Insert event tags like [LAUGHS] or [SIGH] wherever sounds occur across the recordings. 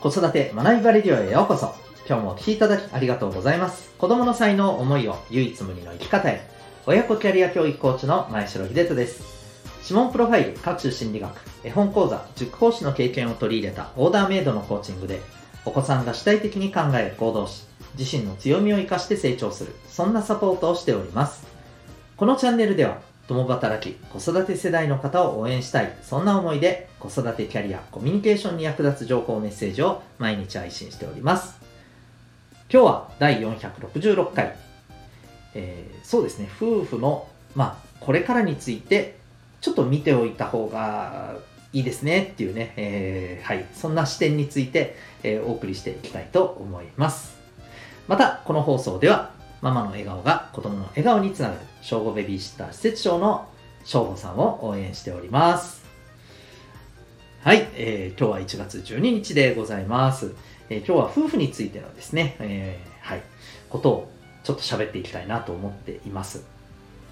子育て学びバレディオへようこそ。今日もお聴きいただきありがとうございます。子供の才能、思いを唯一無二の生き方へ。親子キャリア教育コーチの前城秀人です。指紋プロファイル、各種心理学、絵本講座、塾講師の経験を取り入れたオーダーメイドのコーチングで、お子さんが主体的に考え、行動し、自身の強みを生かして成長する、そんなサポートをしております。このチャンネルでは、共働き、子育て世代の方を応援したい、そんな思いで子育てキャリア、コミュニケーションに役立つ情報メッセージを毎日配信しております。今日は第466回、えー、そうですね、夫婦の、まあ、これからについて、ちょっと見ておいた方がいいですね。っていうね、えー、はい、そんな視点について、えー、お送りしていきたいと思います。また、この放送では、ママの笑顔が子供の笑顔につながる、正午ベビーシッター施設長の正午さんを応援しております。はい、えー、今日は1月12日でございます。えー、今日は夫婦についてのですね、えー、はい、ことをちょっと喋っていきたいなと思っています。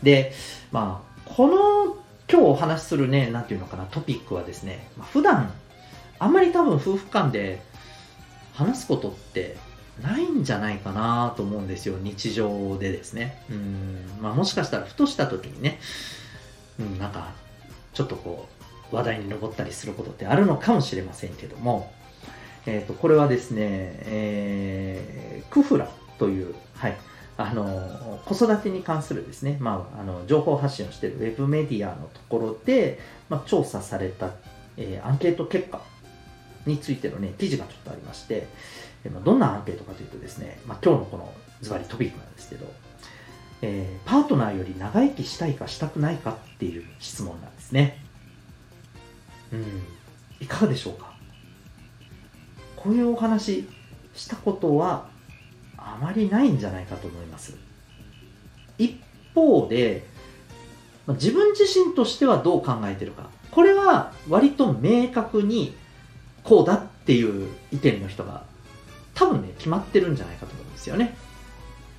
で、まあ、この今日お話しするね、なんていうのかな、トピックはですね、まあ、普段、あんまり多分夫婦間で話すことってないんじゃないかなと思うんですよ、日常でですね。うん、まあもしかしたらふとした時にね、うん、なんか、ちょっとこう、話題に上ったりすることってあるのかもしれませんけども、えっ、ー、と、これはですね、えー、クフラという、はい、あの、子育てに関するですね、まあ、あの、情報発信をしているウェブメディアのところで、まあ、調査された、えー、アンケート結果についてのね、記事がちょっとありまして、どんなアンケートかというとですね、まあ、今日のこのズバリトピックなんですけど、えー、パートナーより長生きしたいかしたくないかっていう質問なんですね。うん、いかがでしょうか？こういうお話したことはあまりないんじゃないかと思います。一方で、まあ、自分自身としてはどう考えてるか。これは割と明確にこうだっていう意見の人が多分ね、決まってるんじゃないかと思うんですよね。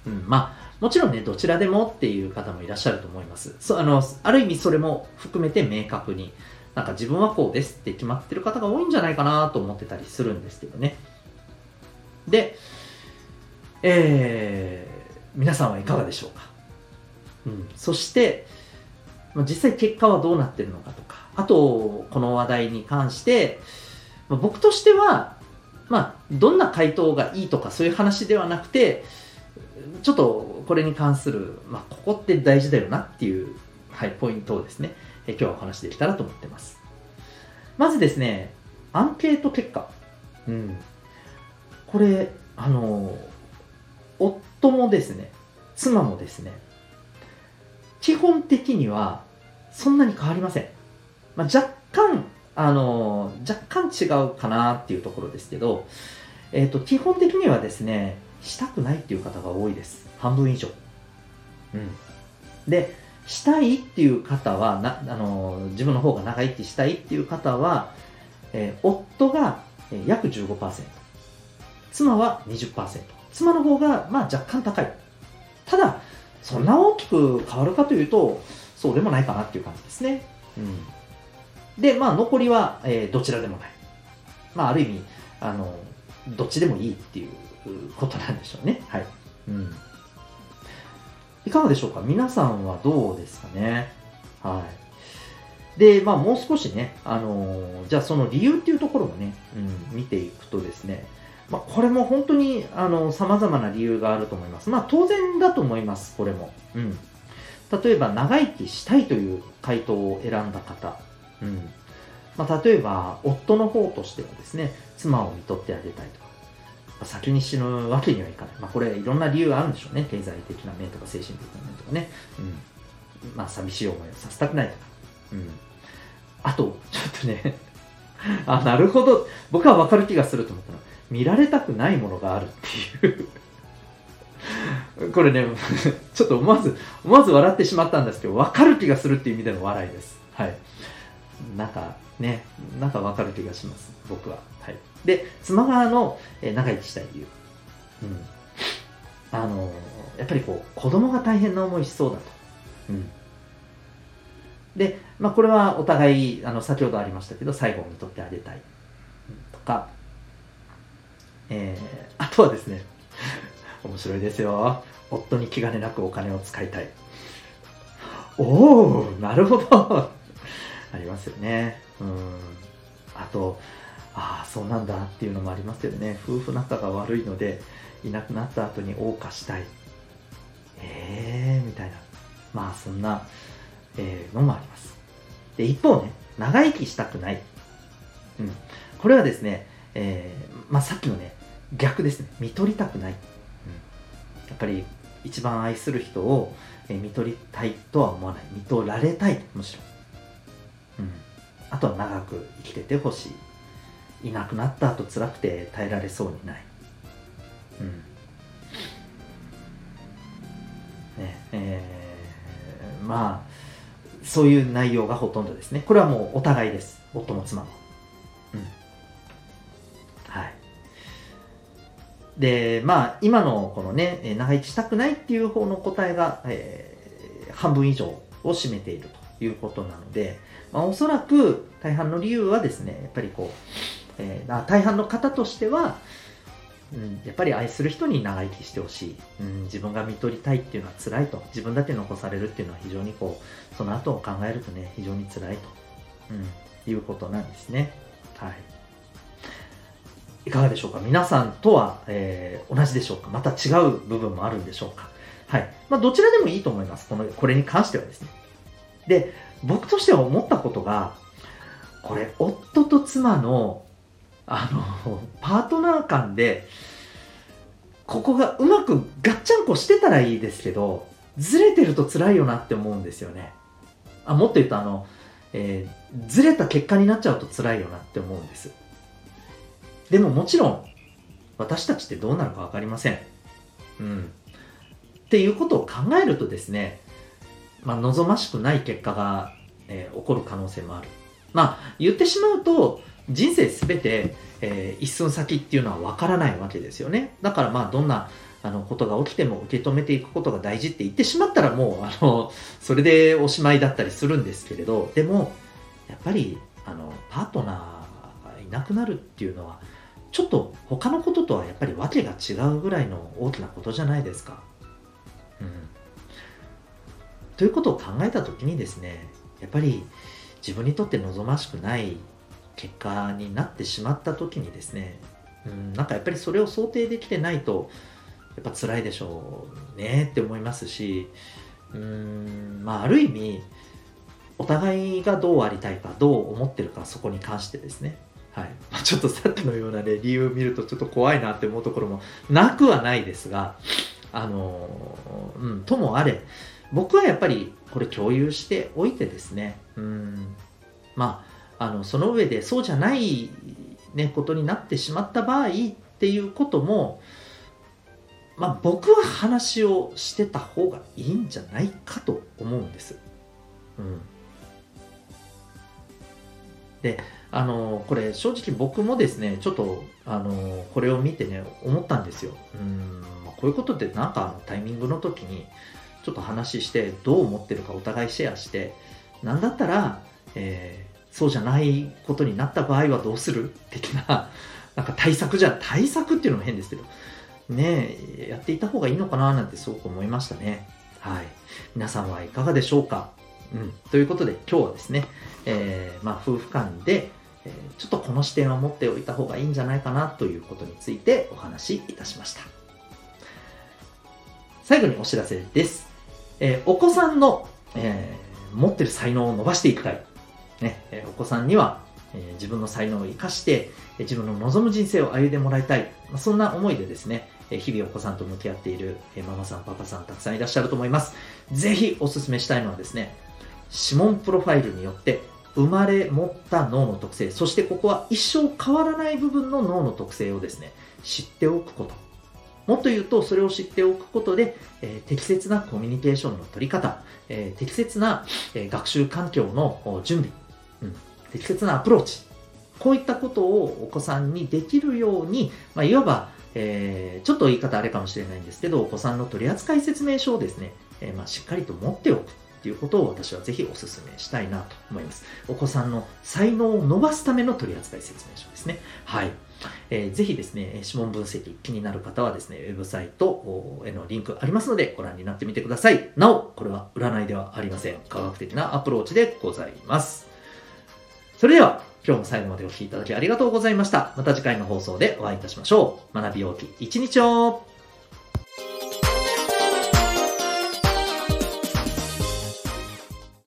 うん、まあ、もちろんね、どちらでもっていう方もいらっしゃると思います。そあのある意味それも含めて明確に、なんか自分はこうですって決まってる方が多いんじゃないかなと思ってたりするんですけどね。で、えー、皆さんはいかがでしょうか？うん、そして、実際結果はどうなってるのかとか、あと、この話題に関して、僕としては、まあ、どんな回答がいいとかそういう話ではなくて、ちょっとこれに関する、まあ、ここって大事だよなっていう、はい、ポイントをですね、え今日はお話できたらと思ってます。まずですね、アンケート結果。うん。これ、あの、夫もですね、妻もですね、基本的にはそんなに変わりません。まあ、若干あの、若干違うかなっていうところですけど、えっ、ー、と、基本的にはですね、したくないっていう方が多いです。半分以上。うん。で、したいっていう方は、なあの自分の方が長生きしたいっていう方は、えー、夫が約15%、妻は20%。妻の方が、まあ、若干高い。ただ、そんな大きく変わるかというと、そうでもないかなっていう感じですね。うん。で、まあ、残りは、えー、どちらでもない。まあ、ある意味、あの、どっちでもいいっていうことなんでしょうね。はい。うん。いかがでしょうか？皆さんはどうですかね？はい。で、まあ、もう少しね、あのー、じゃあその理由っていうところをね、うん、見ていくとですね、まあ、これも本当に、あの、様々な理由があると思います。まあ、当然だと思います、これも。うん。例えば、長生きしたいという回答を選んだ方。うんまあ、例えば夫の方としてはですね妻を見とってあげたいとか、まあ、先に死ぬわけにはいかない、まあ、これいろんな理由があるんでしょうね。経済的な面とか精神的な面とかね、うん。まあ、寂しい思いをさせたくないとか、うん、あとちょっとね [LAUGHS] あなるほど。僕は分かる気がすると思ったの。見られたくないものがあるっていう。[LAUGHS] これね [LAUGHS] ちょっと思わず思わず笑ってしまったんですけど分かる気がするっていう意味での笑いです。はい。なんかね、なんかわかる気がします、僕は。はい。で、妻側の、えー、長生きしたい理由。うん。あの、やっぱりこう、子供が大変な思いしそうだと。うん。で、まあ、これはお互い、あの、先ほどありましたけど、最後にとってあげたい。とか、えー、あとはですね、[LAUGHS] 面白いですよ。夫に気兼ねなくお金を使いたい。おおなるほどありますよね。うん。あと、ああ、そうなんだっていうのもありますよね。夫婦仲が悪いので、いなくなった後に謳歌したい。ええー、みたいな。まあ、そんな、えー、のもあります。で、一方ね、長生きしたくない。うん。これはですね、えー、まあ、さっきのね、逆ですね。見取りたくない。うん。やっぱり、一番愛する人を、えー、見取りたいとは思わない。見取られたい、むしろ。あとは長く生きててほしい。いなくなった後辛くて耐えられそうにない。うん。ね、えー、まあ、そういう内容がほとんどですね。これはもうお互いです。夫も妻も。うん。はい。で、まあ、今のこのね、長生きしたくないっていう方の答えが、えー、半分以上を占めているということなので、まあ、おそらく大半の理由はですね、やっぱりこう、えー、大半の方としては、うん、やっぱり愛する人に長生きしてほしい、うん、自分が見取りたいっていうのは辛いと。自分だけ残されるっていうのは非常にこうその後を考えるとね非常に辛いと、うん、いうことなんですね。はい。いかがでしょうか？皆さんとは、えー、同じでしょうか？また違う部分もあるんでしょうか？はい。まあ、どちらでもいいと思います。この、これに関してはですね。で、僕としては思ったことが、これ、夫と妻のあの、パートナー間で、ここがうまくガッチャンコしてたらいいですけど、ずれてると辛いよなって思うんですよね。あ、もっと言うとあの、えー、ずれた結果になっちゃうと辛いよなって思うんです。でももちろん、私たちってどうなるか分かりません。うん。っていうことを考えるとですね、まあ、望ましくない結果が、えー、起こる可能性もある。まあ、言ってしまうと、人生すべて、えー、一寸先っていうのは分からないわけですよね。だからまあどんなあのことが起きても受け止めていくことが大事って言ってしまったらもうあのそれでおしまいだったりするんですけれどでもやっぱりあのパートナーがいなくなるっていうのはちょっと他のこととはやっぱり訳が違うぐらいの大きなことじゃないですか。ということを考えた時にですねやっぱり自分にとって望ましくない結果になってしまった時にですね、うん、なんかやっぱりそれを想定できてないとやっぱ辛いでしょうねって思いますしうんまあある意味お互いがどうありたいかどう思ってるかそこに関してですね。はい。ま、ちょっとさっきのような、ね、理由を見るとちょっと怖いなって思うところもなくはないですがあのうんともあれ僕はやっぱりこれ共有しておいてですねうんまああのその上でそうじゃない、ね、ことになってしまった場合っていうことも、まあ、僕は話をしてた方がいいんじゃないかと思うんです。うん、であのこれ正直僕もですねちょっとあのこれを見てね思ったんですよ。うんこういうことってなんかタイミングの時にちょっと話してどう思ってるかお互いシェアしてなんだったら、えそうじゃないことになった場合はどうする？的な、[LAUGHS] なんか対策じゃ、対策っていうのも変ですけど、ねやっていた方がいいのかななんてすごく思いましたね。はい。皆さんはいかがでしょうか？うん。ということで今日はですね、えー、まあ夫婦間で、ちょっとこの視点を持っておいた方がいいんじゃないかなということについてお話しいたしました。最後にお知らせです。えー、お子さんの、えー、持ってる才能を伸ばしていく会、ね、お子さんには、え自分の才能を生かして、自分の望む人生を歩んでもらいたい。そんな思いでですね、日々お子さんと向き合っているママさん、パパさんたくさんいらっしゃると思います。ぜひお勧めしたいのはですね、指紋プロファイルによって生まれ持った脳の特性、そしてここは一生変わらない部分の脳の特性をですね、知っておくこと。もっと言うと、それを知っておくことで、えー、適切なコミュニケーションの取り方、えー、適切な、えー、学習環境の準備、うん、適切なアプローチ。こういったことをお子さんにできるように、まあ、いわば、えー、ちょっと言い方あれかもしれないんですけど、お子さんの取扱説明書をですね、えー、まあ、しっかりと持っておく。っていうことを私はぜひお勧めしたいなと思います。お子さんの才能を伸ばすための取扱説明書ですね。はい。えー、ぜひですね、指紋分析気になる方はですね、ウェブサイトへのリンクありますのでご覧になってみてください。なお、これは占いではありません。科学的なアプローチでございます。それでは、今日も最後までお聴きいただきありがとうございました。また次回の放送でお会いいたしましょう。学びようき一日を